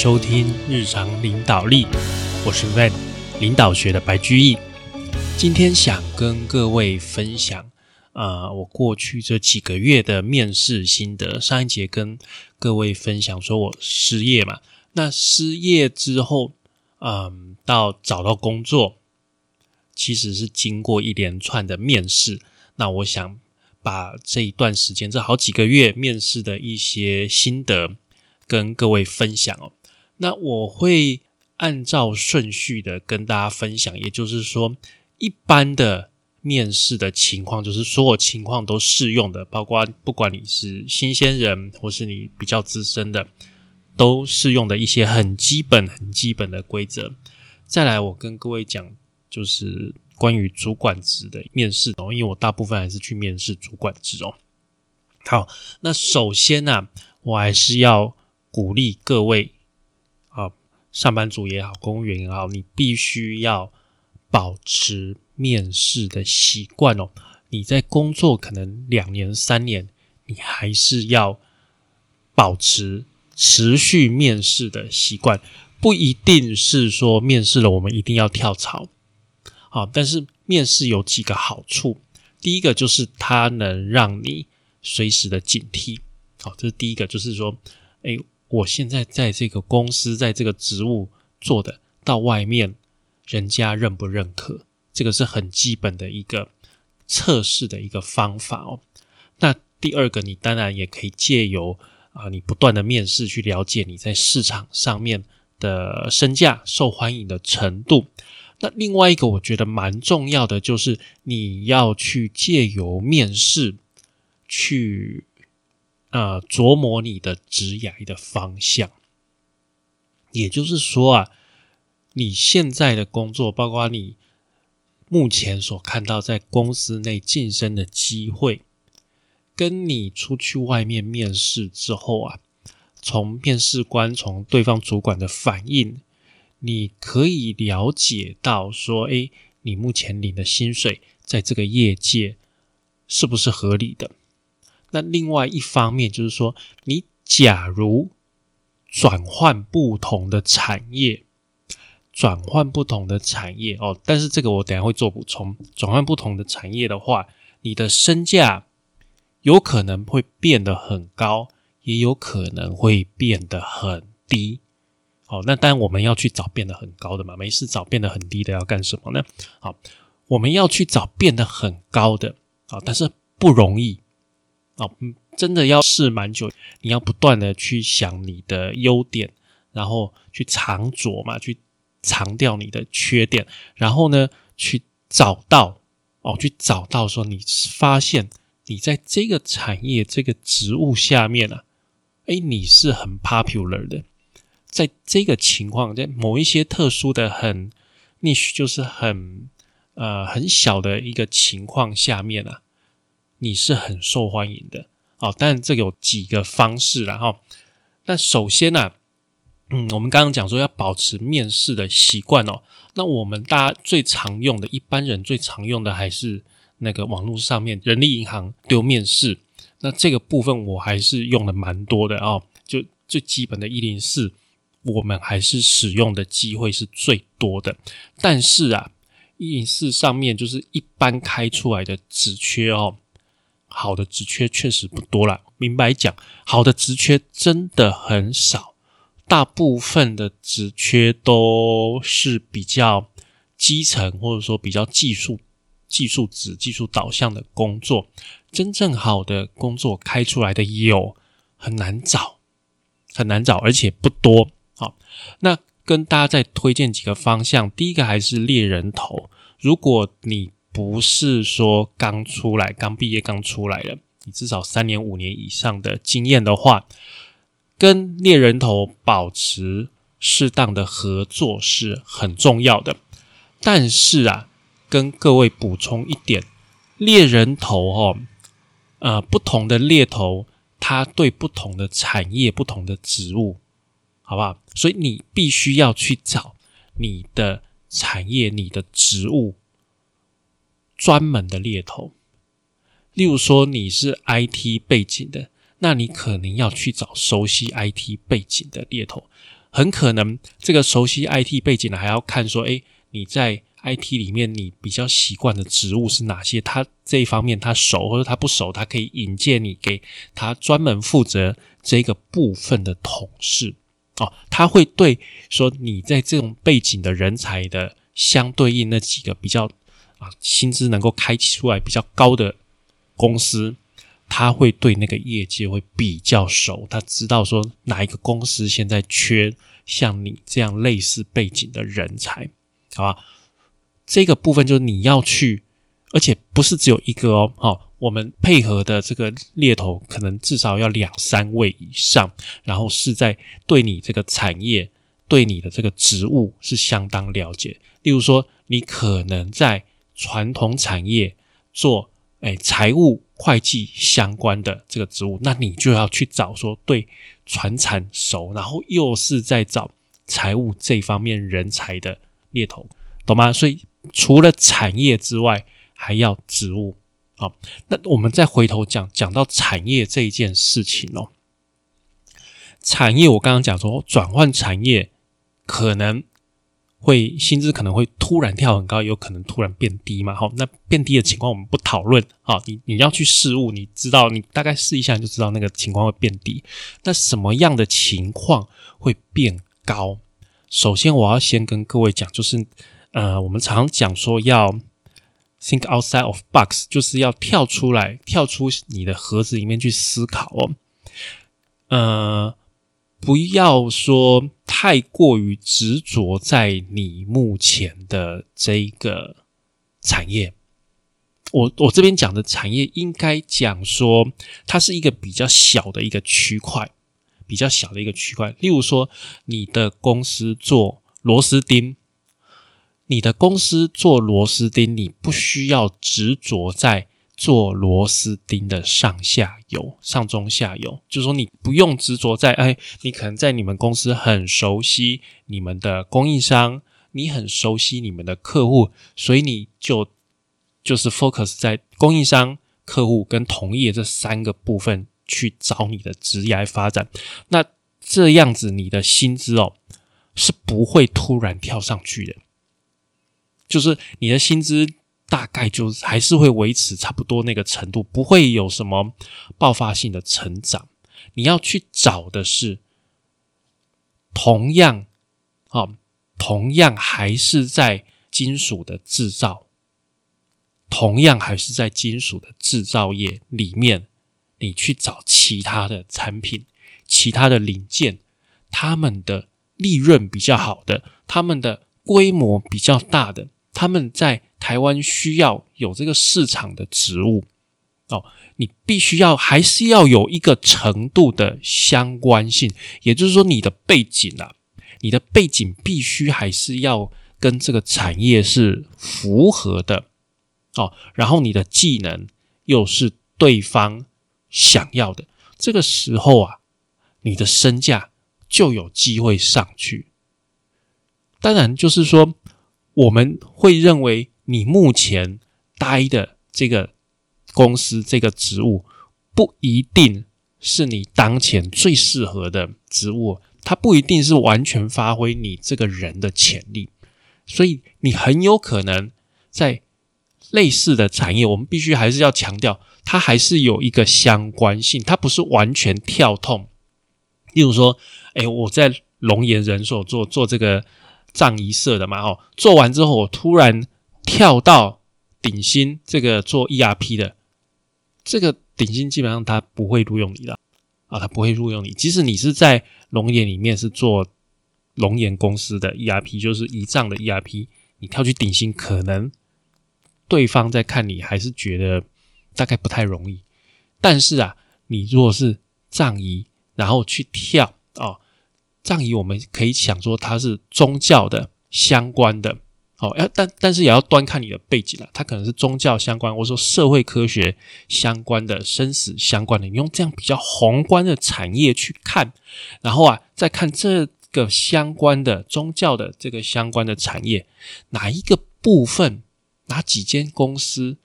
收听日常领导力，我是 Van 领导学的白居易。今天想跟各位分享，呃，我过去这几个月的面试心得。上一节跟各位分享说我失业嘛，那失业之后，嗯，到找到工作，其实是经过一连串的面试。那我想把这一段时间，这好几个月面试的一些心得跟各位分享哦。那我会按照顺序的跟大家分享，也就是说，一般的面试的情况，就是所有情况都适用的，包括不管你是新鲜人或是你比较资深的，都适用的一些很基本、很基本的规则。再来，我跟各位讲，就是关于主管职的面试哦，因为我大部分还是去面试主管职哦。好，那首先呢，我还是要鼓励各位。上班族也好，公务员也好，你必须要保持面试的习惯哦。你在工作可能两年、三年，你还是要保持持续面试的习惯。不一定是说面试了我们一定要跳槽，好，但是面试有几个好处。第一个就是它能让你随时的警惕，好，这是第一个，就是说，哎。我现在在这个公司，在这个职务做的，到外面人家认不认可，这个是很基本的一个测试的一个方法哦。那第二个，你当然也可以借由啊，你不断的面试去了解你在市场上面的身价、受欢迎的程度。那另外一个，我觉得蛮重要的，就是你要去借由面试去。呃，琢磨你的职涯的方向，也就是说啊，你现在的工作，包括你目前所看到在公司内晋升的机会，跟你出去外面面试之后啊，从面试官、从对方主管的反应，你可以了解到说，诶，你目前领的薪水在这个业界是不是合理的？那另外一方面就是说，你假如转换不同的产业，转换不同的产业哦，但是这个我等下会做补充。转换不同的产业的话，你的身价有可能会变得很高，也有可能会变得很低。哦，那当然我们要去找变得很高的嘛，没事找变得很低的要干什么呢？好，我们要去找变得很高的啊，但是不容易。哦，真的要试蛮久，你要不断的去想你的优点，然后去藏拙嘛，去藏掉你的缺点，然后呢，去找到哦，去找到说你发现你在这个产业这个职务下面啊，哎，你是很 popular 的，在这个情况，在某一些特殊的很 niche，就是很呃很小的一个情况下面啊。你是很受欢迎的，哦，但这有几个方式然后，那首先呢，嗯，我们刚刚讲说要保持面试的习惯哦，那我们大家最常用的，一般人最常用的还是那个网络上面人力银行丢面试，那这个部分我还是用的蛮多的哦，就最基本的一零四，我们还是使用的机会是最多的，但是啊，一零四上面就是一般开出来的职缺哦。好的职缺确实不多了，明白讲，好的职缺真的很少，大部分的职缺都是比较基层或者说比较技术、技术职、技术导向的工作，真正好的工作开出来的有很难找，很难找，而且不多。好，那跟大家再推荐几个方向，第一个还是猎人头，如果你。不是说刚出来、刚毕业、刚出来的，你至少三年、五年以上的经验的话，跟猎人头保持适当的合作是很重要的。但是啊，跟各位补充一点，猎人头哦，呃，不同的猎头，他对不同的产业、不同的职务，好不好？所以你必须要去找你的产业、你的职务。专门的猎头，例如说你是 IT 背景的，那你可能要去找熟悉 IT 背景的猎头。很可能这个熟悉 IT 背景的还要看说，诶，你在 IT 里面你比较习惯的职务是哪些？他这一方面他熟或者他不熟，他可以引荐你给他专门负责这个部分的同事哦，他会对说你在这种背景的人才的相对应那几个比较啊薪资能够开出来比较高的公司。他会对那个业界会比较熟，他知道说哪一个公司现在缺像你这样类似背景的人才，好吧？这个部分就是你要去，而且不是只有一个哦，好，我们配合的这个猎头可能至少要两三位以上，然后是在对你这个产业、对你的这个职务是相当了解。例如说，你可能在传统产业做，哎，财务。会计相关的这个职务，那你就要去找说对传产熟，然后又是在找财务这方面人才的猎头，懂吗？所以除了产业之外，还要职务。好，那我们再回头讲讲到产业这一件事情哦。产业我刚刚讲说转换产业可能。会薪资可能会突然跳很高，也有可能突然变低嘛？好，那变低的情况我们不讨论。好，你你要去试物，你知道，你大概试一下就知道那个情况会变低。那什么样的情况会变高？首先，我要先跟各位讲，就是呃，我们常讲说要 think outside of box，就是要跳出来，跳出你的盒子里面去思考哦。呃。不要说太过于执着在你目前的这个产业，我我这边讲的产业应该讲说，它是一个比较小的一个区块，比较小的一个区块。例如说，你的公司做螺丝钉，你的公司做螺丝钉，你不需要执着在。做螺丝钉的上下游、上中下游，就是说你不用执着在哎，你可能在你们公司很熟悉你们的供应商，你很熟悉你们的客户，所以你就就是 focus 在供应商、客户跟同业这三个部分去找你的职业发展。那这样子，你的薪资哦是不会突然跳上去的，就是你的薪资。大概就还是会维持差不多那个程度，不会有什么爆发性的成长。你要去找的是同样，啊，同样还是在金属的制造，同样还是在金属的制造业里面，你去找其他的产品、其他的零件，他们的利润比较好的，他们的规模比较大的，他们在。台湾需要有这个市场的植物哦，你必须要还是要有一个程度的相关性，也就是说，你的背景啊，你的背景必须还是要跟这个产业是符合的哦，然后你的技能又是对方想要的，这个时候啊，你的身价就有机会上去。当然，就是说我们会认为。你目前待的这个公司这个职务不一定是你当前最适合的职务，它不一定是完全发挥你这个人的潜力，所以你很有可能在类似的产业，我们必须还是要强调，它还是有一个相关性，它不是完全跳痛。例如说，哎，我在龙岩人寿做做这个葬仪社的嘛，哦，做完之后我突然。跳到顶薪这个做 ERP 的，这个顶薪基本上他不会录用你的啊，他不会录用你。即使你是在龙岩里面是做龙岩公司的 ERP，就是仪仗的 ERP，你跳去顶薪，可能对方在看你还是觉得大概不太容易。但是啊，你如果是葬仪，然后去跳哦，葬仪我们可以想说它是宗教的相关的。哦，要但但是也要端看你的背景了，它可能是宗教相关，或者说社会科学相关的、生死相关的，你用这样比较宏观的产业去看，然后啊，再看这个相关的宗教的这个相关的产业，哪一个部分，哪几间公司，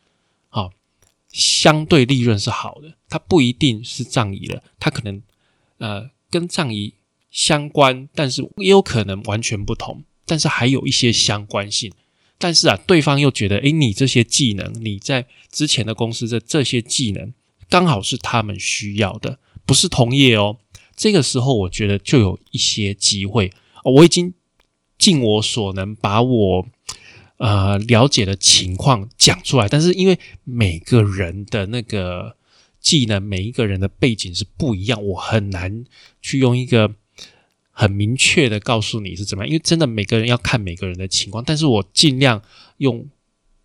好，相对利润是好的，它不一定是葬仪的，它可能呃跟葬仪相关，但是也有可能完全不同，但是还有一些相关性。但是啊，对方又觉得，诶，你这些技能，你在之前的公司的这些技能，刚好是他们需要的，不是同业哦。这个时候，我觉得就有一些机会。我已经尽我所能把我呃了解的情况讲出来，但是因为每个人的那个技能，每一个人的背景是不一样，我很难去用一个。很明确的告诉你是怎么样，因为真的每个人要看每个人的情况，但是我尽量用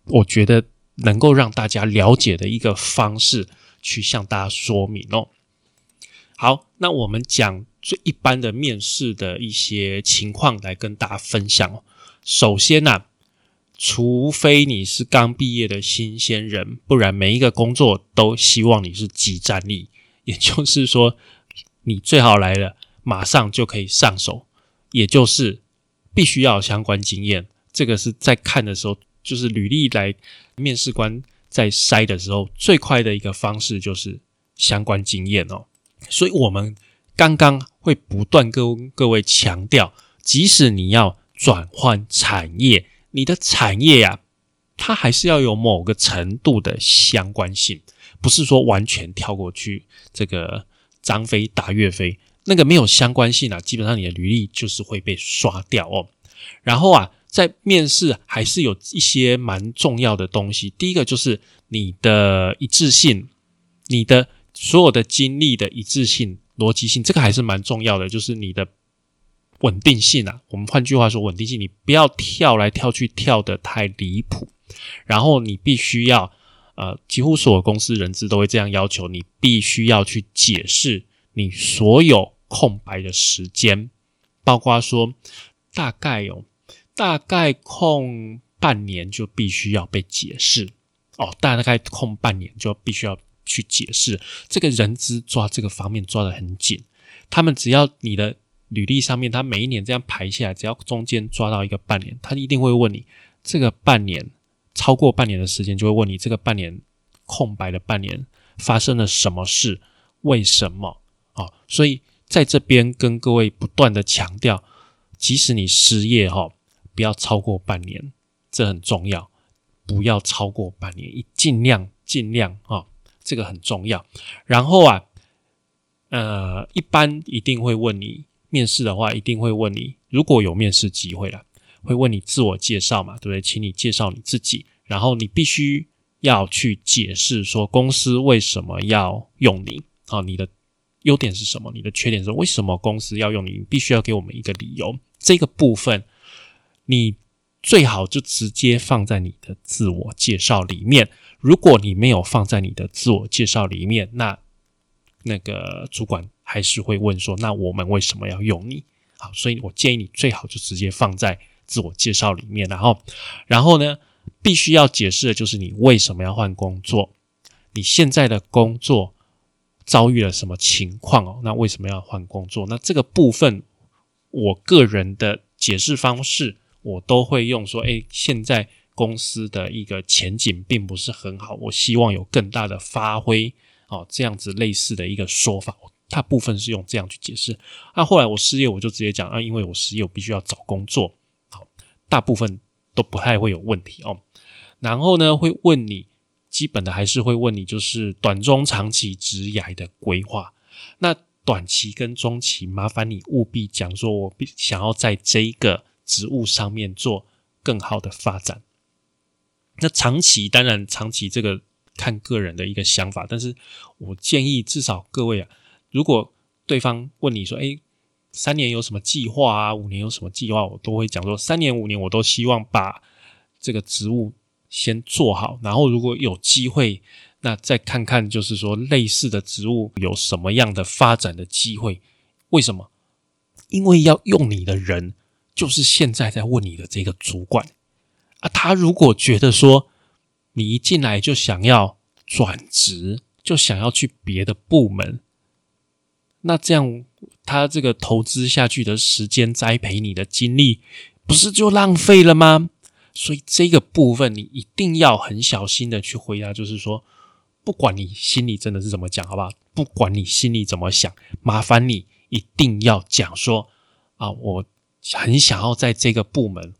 我觉得能够让大家了解的一个方式去向大家说明哦。好，那我们讲最一般的面试的一些情况来跟大家分享哦。首先呢，除非你是刚毕业的新鲜人，不然每一个工作都希望你是即战力，也就是说你最好来了。马上就可以上手，也就是必须要相关经验。这个是在看的时候，就是履历来面试官在筛的时候最快的一个方式，就是相关经验哦。所以，我们刚刚会不断跟各位强调，即使你要转换产业，你的产业呀，它还是要有某个程度的相关性，不是说完全跳过去，这个张飞打岳飞。那个没有相关性啊，基本上你的履历就是会被刷掉哦。然后啊，在面试还是有一些蛮重要的东西。第一个就是你的一致性，你的所有的经历的一致性、逻辑性，这个还是蛮重要的。就是你的稳定性啊，我们换句话说，稳定性，你不要跳来跳去，跳的太离谱。然后你必须要，呃，几乎所有公司人资都会这样要求，你必须要去解释。你所有空白的时间，包括说大概有大概空半年就必须要被解释哦，大概空半年就必须要去解释。这个人资抓这个方面抓得很紧，他们只要你的履历上面，他每一年这样排下来，只要中间抓到一个半年，他一定会问你这个半年超过半年的时间，就会问你这个半年空白的半年发生了什么事，为什么？哦，所以在这边跟各位不断的强调，即使你失业哈，不要超过半年，这很重要，不要超过半年，一尽量尽量啊，这个很重要。然后啊，呃，一般一定会问你面试的话，一定会问你，如果有面试机会了，会问你自我介绍嘛，对不对？请你介绍你自己，然后你必须要去解释说公司为什么要用你啊，你的。优点是什么？你的缺点是为什么公司要用你？你必须要给我们一个理由。这个部分你最好就直接放在你的自我介绍里面。如果你没有放在你的自我介绍里面，那那个主管还是会问说：“那我们为什么要用你？”好，所以我建议你最好就直接放在自我介绍里面。然后，然后呢，必须要解释的就是你为什么要换工作，你现在的工作。遭遇了什么情况哦？那为什么要换工作？那这个部分，我个人的解释方式，我都会用说：诶，现在公司的一个前景并不是很好，我希望有更大的发挥哦，这样子类似的一个说法，大部分是用这样去解释。那后来我失业，我就直接讲啊，因为我失业，我必须要找工作。好，大部分都不太会有问题哦。然后呢，会问你。基本的还是会问你，就是短中长期职涯的规划。那短期跟中期，麻烦你务必讲说，我想要在这一个职务上面做更好的发展。那长期当然长期这个看个人的一个想法，但是我建议至少各位啊，如果对方问你说，哎，三年有什么计划啊？五年有什么计划？我都会讲说，三年五年我都希望把这个职务。先做好，然后如果有机会，那再看看，就是说类似的职务有什么样的发展的机会？为什么？因为要用你的人，就是现在在问你的这个主管啊。他如果觉得说你一进来就想要转职，就想要去别的部门，那这样他这个投资下去的时间、栽培你的精力，不是就浪费了吗？所以这个部分你一定要很小心的去回答，就是说，不管你心里真的是怎么讲，好不好？不管你心里怎么想，麻烦你一定要讲说啊，我很想要在这个部门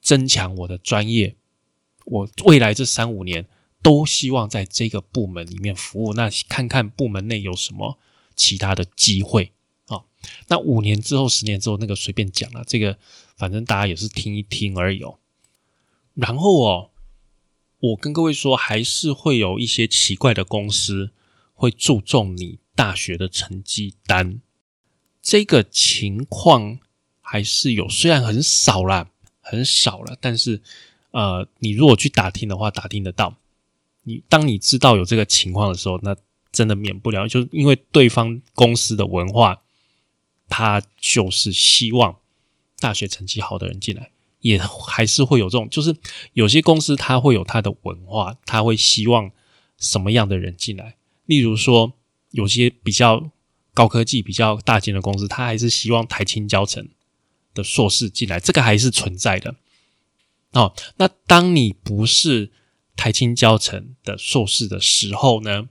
增强我的专业，我未来这三五年都希望在这个部门里面服务。那看看部门内有什么其他的机会啊？那五年之后、十年之后，那个随便讲了，这个反正大家也是听一听而已哦。然后哦，我跟各位说，还是会有一些奇怪的公司会注重你大学的成绩单。这个情况还是有，虽然很少啦，很少了，但是呃，你如果去打听的话，打听得到。你当你知道有这个情况的时候，那真的免不了，就是因为对方公司的文化，他就是希望大学成绩好的人进来，也还是会有这种，就是有些公司它会有它的文化，它会希望什么样的人进来。例如说，有些比较。高科技比较大型的公司，它还是希望台青教成的硕士进来，这个还是存在的。哦，那当你不是台青教成的硕士的时候呢？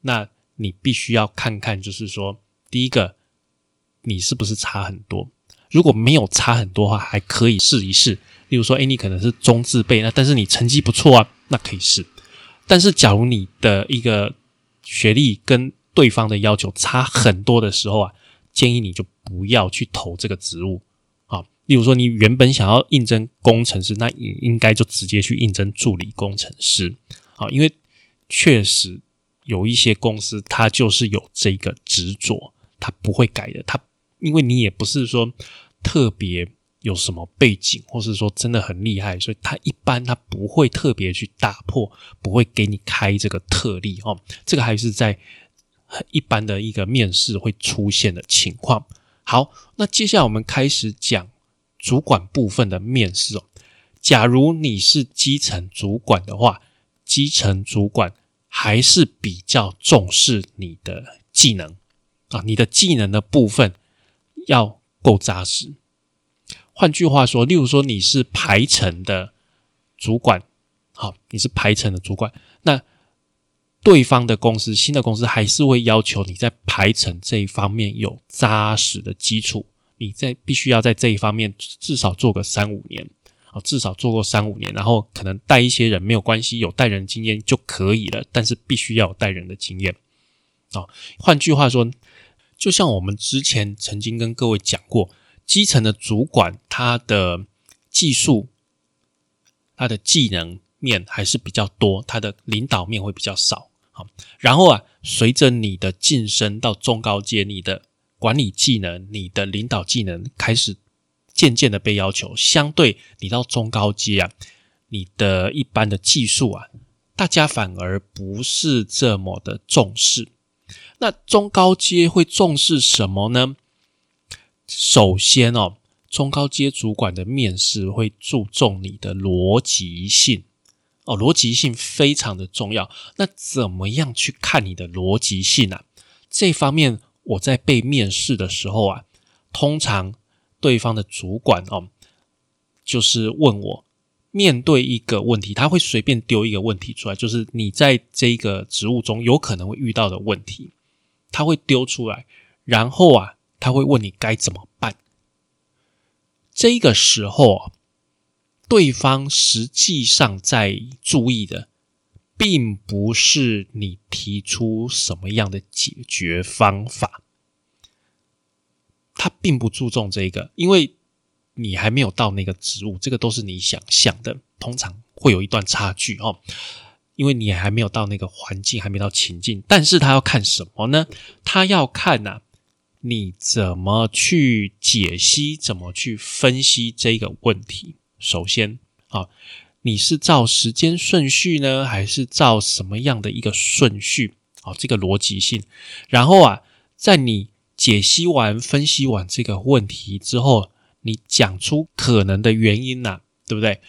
那你必须要看看，就是说，第一个，你是不是差很多？如果没有差很多的话，还可以试一试。例如说，哎，你可能是中字辈，那但是你成绩不错啊，那可以试。但是，假如你的一个学历跟对方的要求差很多的时候啊，建议你就不要去投这个职务啊。例如说，你原本想要应征工程师，那也应该就直接去应征助理工程师啊。因为确实有一些公司，它就是有这个执着，它不会改的。它因为你也不是说特别有什么背景，或是说真的很厉害，所以他一般他不会特别去打破，不会给你开这个特例哦。这个还是在。一般的一个面试会出现的情况。好，那接下来我们开始讲主管部分的面试哦。假如你是基层主管的话，基层主管还是比较重视你的技能啊，你的技能的部分要够扎实。换句话说，例如说你是排程的主管，好，你是排程的主管，那。对方的公司，新的公司还是会要求你在排程这一方面有扎实的基础，你在必须要在这一方面至少做个三五年啊，至少做过三五年，然后可能带一些人没有关系，有带人经验就可以了，但是必须要有带人的经验啊。换句话说，就像我们之前曾经跟各位讲过，基层的主管他的技术、他的技能面还是比较多，他的领导面会比较少。好然后啊，随着你的晋升到中高阶，你的管理技能、你的领导技能开始渐渐的被要求。相对你到中高阶啊，你的一般的技术啊，大家反而不是这么的重视。那中高阶会重视什么呢？首先哦，中高阶主管的面试会注重你的逻辑性。哦，逻辑性非常的重要。那怎么样去看你的逻辑性呢？这方面我在被面试的时候啊，通常对方的主管哦，就是问我面对一个问题，他会随便丢一个问题出来，就是你在这个职务中有可能会遇到的问题，他会丢出来，然后啊，他会问你该怎么办。这个时候啊。对方实际上在注意的，并不是你提出什么样的解决方法，他并不注重这个，因为你还没有到那个职务，这个都是你想象的，通常会有一段差距哦，因为你还没有到那个环境，还没到情境，但是他要看什么呢？他要看呐，你怎么去解析，怎么去分析这个问题。首先，啊，你是照时间顺序呢，还是照什么样的一个顺序？哦，这个逻辑性。然后啊，在你解析完、分析完这个问题之后，你讲出可能的原因呐，对不对？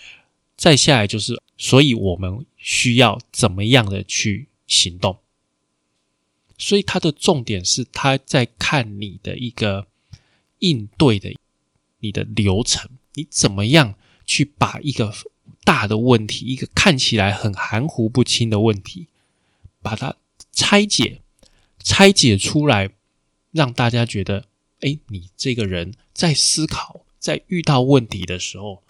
再下来就是，所以我们需要怎么样的去行动？所以它的重点是，他在看你的一个应对的你的流程，你怎么样？去把一个大的问题，一个看起来很含糊不清的问题，把它拆解、拆解出来，让大家觉得，哎，你这个人在思考，在遇到问题的时候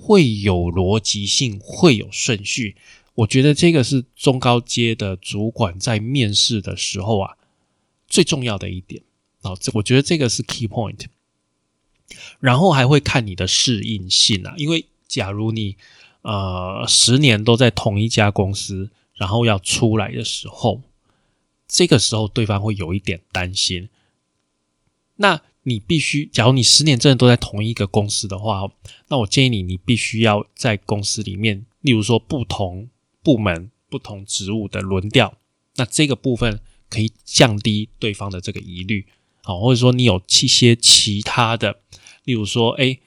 会有逻辑性，会有顺序。我觉得这个是中高阶的主管在面试的时候啊最重要的一点啊，这我觉得这个是 key point。然后还会看你的适应性啊，因为假如你呃十年都在同一家公司，然后要出来的时候，这个时候对方会有一点担心。那你必须，假如你十年真的都在同一个公司的话，那我建议你，你必须要在公司里面，例如说不同部门、不同职务的轮调，那这个部分可以降低对方的这个疑虑，好，或者说你有一些其他的，例如说，哎，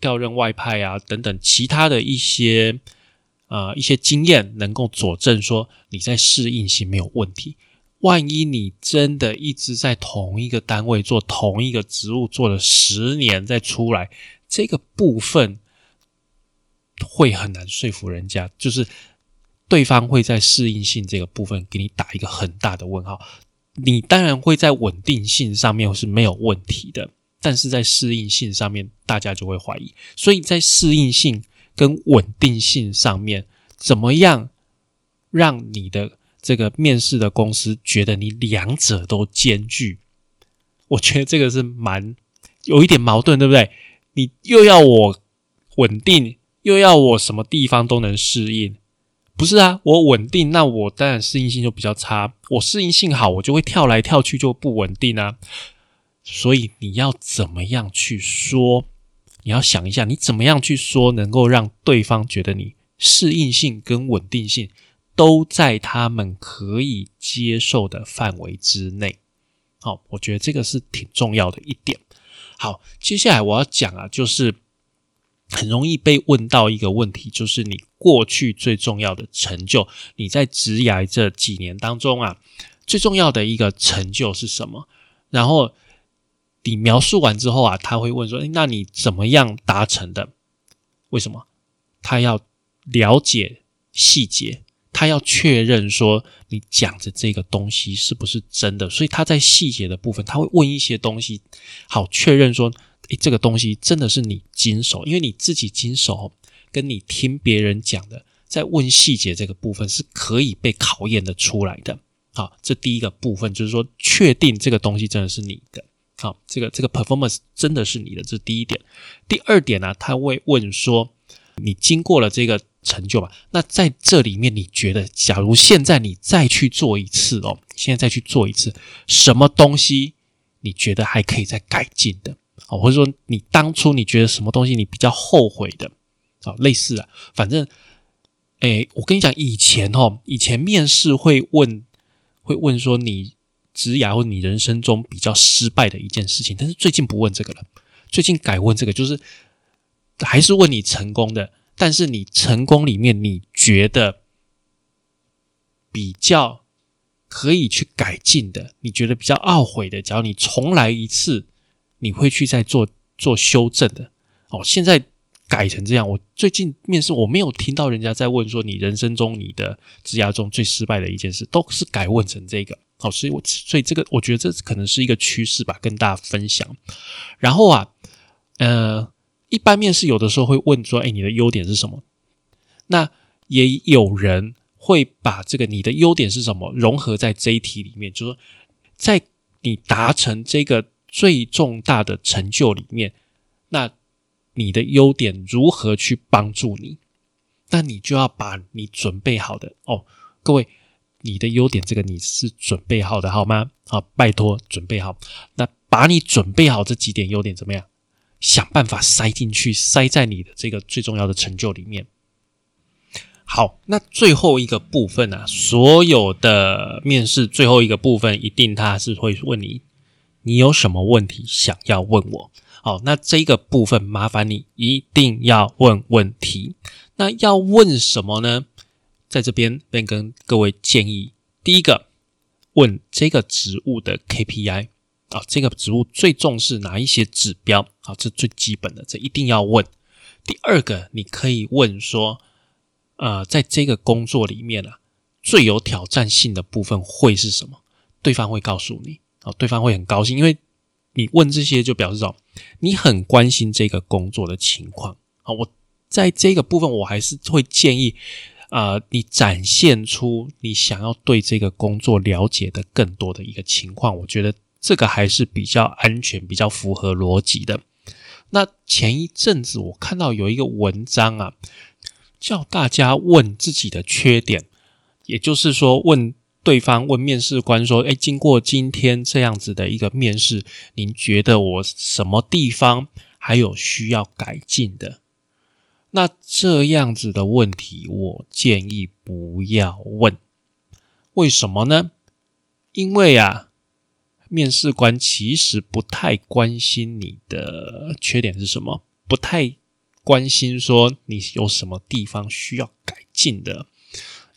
调任外派啊等等，其他的一些呃一些经验，能够佐证说你在适应性没有问题。万一你真的一直在同一个单位做同一个职务做了十年再出来，这个部分会很难说服人家，就是对方会在适应性这个部分给你打一个很大的问号。你当然会在稳定性上面是没有问题的，但是在适应性上面大家就会怀疑。所以在适应性跟稳定性上面，怎么样让你的？这个面试的公司觉得你两者都兼具，我觉得这个是蛮有一点矛盾，对不对？你又要我稳定，又要我什么地方都能适应，不是啊？我稳定，那我当然适应性就比较差。我适应性好，我就会跳来跳去，就不稳定啊。所以你要怎么样去说？你要想一下，你怎么样去说，能够让对方觉得你适应性跟稳定性。都在他们可以接受的范围之内。好，我觉得这个是挺重要的一点。好，接下来我要讲啊，就是很容易被问到一个问题，就是你过去最重要的成就，你在职涯这几年当中啊，最重要的一个成就是什么？然后你描述完之后啊，他会问说：“那你怎么样达成的？为什么？”他要了解细节。他要确认说你讲的这个东西是不是真的，所以他在细节的部分他会问一些东西，好确认说，诶，这个东西真的是你经手，因为你自己经手，跟你听别人讲的，在问细节这个部分是可以被考验的出来的。好，这第一个部分就是说，确定这个东西真的是你的，好，这个这个 performance 真的是你的，这是第一点。第二点呢，他会问说，你经过了这个。成就吧。那在这里面，你觉得，假如现在你再去做一次哦，现在再去做一次，什么东西你觉得还可以再改进的？哦，或者说你当初你觉得什么东西你比较后悔的？啊，类似啊，反正，哎，我跟你讲，以前哦，以前面试会问，会问说你职涯或你人生中比较失败的一件事情，但是最近不问这个了，最近改问这个，就是还是问你成功的。但是你成功里面，你觉得比较可以去改进的，你觉得比较懊悔的，假如你重来一次，你会去再做做修正的。哦，现在改成这样，我最近面试我没有听到人家在问说你人生中你的职涯中最失败的一件事，都是改问成这个。好，所以我所以这个我觉得这可能是一个趋势吧，跟大家分享。然后啊，呃。一般面试有的时候会问说：“哎，你的优点是什么？”那也有人会把这个你的优点是什么融合在这一题里面，就说在你达成这个最重大的成就里面，那你的优点如何去帮助你？那你就要把你准备好的哦，各位，你的优点这个你是准备好的好吗？好，拜托准备好。那把你准备好这几点优点怎么样？想办法塞进去，塞在你的这个最重要的成就里面。好，那最后一个部分呢？所有的面试最后一个部分，一定他是会问你，你有什么问题想要问我？好，那这个部分麻烦你一定要问问题。那要问什么呢？在这边便跟各位建议，第一个，问这个职务的 KPI。啊，这个职务最重视哪一些指标？好，这最基本的，这一定要问。第二个，你可以问说，呃，在这个工作里面啊，最有挑战性的部分会是什么？对方会告诉你。啊，对方会很高兴，因为你问这些就表示说你很关心这个工作的情况啊。我在这个部分，我还是会建议啊，你展现出你想要对这个工作了解的更多的一个情况，我觉得这个还是比较安全、比较符合逻辑的。那前一阵子我看到有一个文章啊，叫大家问自己的缺点，也就是说问对方问面试官说：“哎，经过今天这样子的一个面试，您觉得我什么地方还有需要改进的？”那这样子的问题，我建议不要问。为什么呢？因为啊。面试官其实不太关心你的缺点是什么，不太关心说你有什么地方需要改进的，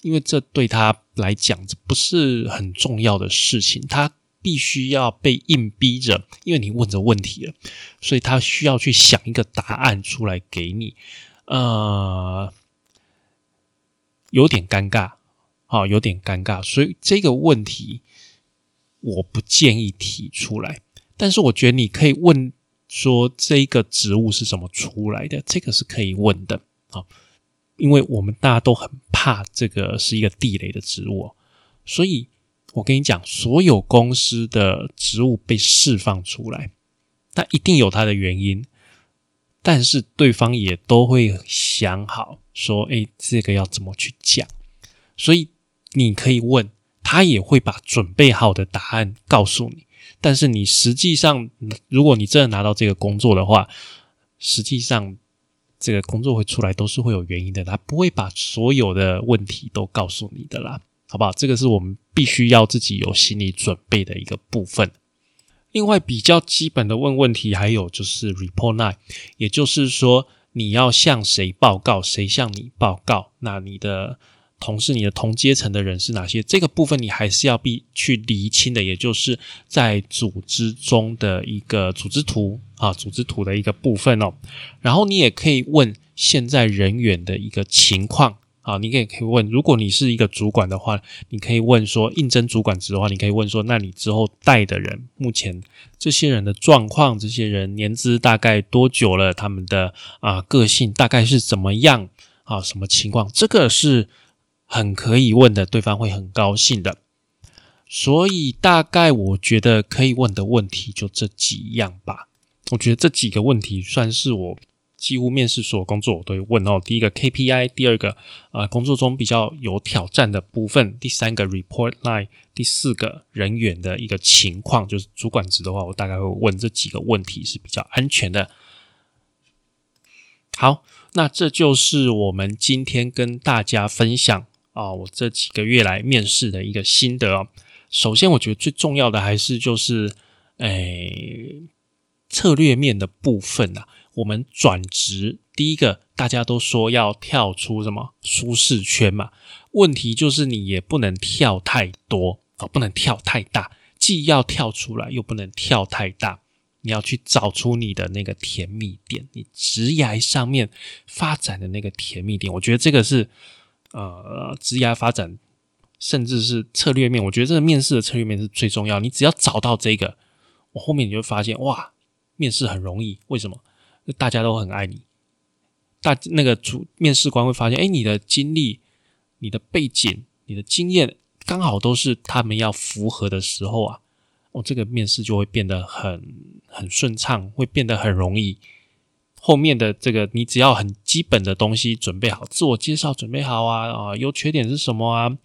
因为这对他来讲这不是很重要的事情。他必须要被硬逼着，因为你问着问题了，所以他需要去想一个答案出来给你。呃，有点尴尬，好，有点尴尬，所以这个问题。我不建议提出来，但是我觉得你可以问说这个植物是怎么出来的，这个是可以问的。啊，因为我们大家都很怕这个是一个地雷的植物，所以我跟你讲，所有公司的植物被释放出来，那一定有它的原因，但是对方也都会想好说，哎，这个要怎么去讲，所以你可以问。他也会把准备好的答案告诉你，但是你实际上，如果你真的拿到这个工作的话，实际上这个工作会出来都是会有原因的，他不会把所有的问题都告诉你的啦，好不好？这个是我们必须要自己有心理准备的一个部分。另外，比较基本的问问题还有就是 report line，也就是说你要向谁报告，谁向你报告，那你的。同事，你的同阶层的人是哪些？这个部分你还是要必去厘清的，也就是在组织中的一个组织图啊，组织图的一个部分哦。然后你也可以问现在人员的一个情况啊，你也可以问，如果你是一个主管的话，你可以问说应征主管职的话，你可以问说，那你之后带的人目前这些人的状况，这些人年资大概多久了？他们的啊个性大概是怎么样啊？什么情况？这个是。很可以问的，对方会很高兴的。所以大概我觉得可以问的问题就这几样吧。我觉得这几个问题算是我几乎面试所有工作我都会问哦。第一个 KPI，第二个呃工作中比较有挑战的部分，第三个 report line，第四个人员的一个情况，就是主管职的话，我大概会问这几个问题是比较安全的。好，那这就是我们今天跟大家分享。啊，我这几个月来面试的一个心得。首先，我觉得最重要的还是就是，诶，策略面的部分啊。我们转职，第一个大家都说要跳出什么舒适圈嘛。问题就是你也不能跳太多啊，不能跳太大，既要跳出来，又不能跳太大。你要去找出你的那个甜蜜点，你职涯上面发展的那个甜蜜点。我觉得这个是。呃，职业发展，甚至是策略面，我觉得这个面试的策略面是最重要。你只要找到这个，我后面你就发现，哇，面试很容易。为什么？大家都很爱你，大那个主面试官会发现，哎，你的经历、你的背景、你的经验，刚好都是他们要符合的时候啊，哦，这个面试就会变得很很顺畅，会变得很容易。后面的这个，你只要很基本的东西准备好，自我介绍准备好啊啊，优缺点是什么啊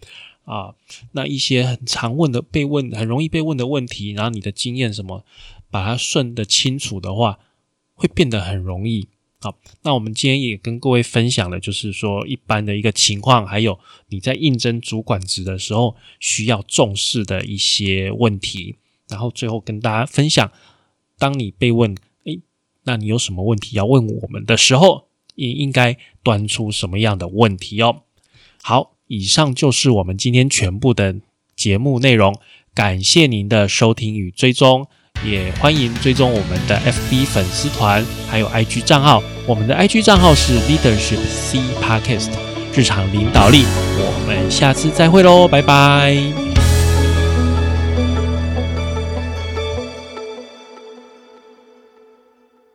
啊，那一些很常问的被问很容易被问的问题，然后你的经验什么，把它顺的清楚的话，会变得很容易。好，那我们今天也跟各位分享的就是说一般的一个情况，还有你在应征主管职的时候需要重视的一些问题，然后最后跟大家分享，当你被问。那你有什么问题要问我们的时候，应应该端出什么样的问题哦？好，以上就是我们今天全部的节目内容，感谢您的收听与追踪，也欢迎追踪我们的 FB 粉丝团，还有 IG 账号。我们的 IG 账号是 Leadership C Podcast，日常领导力。我们下次再会喽，拜拜。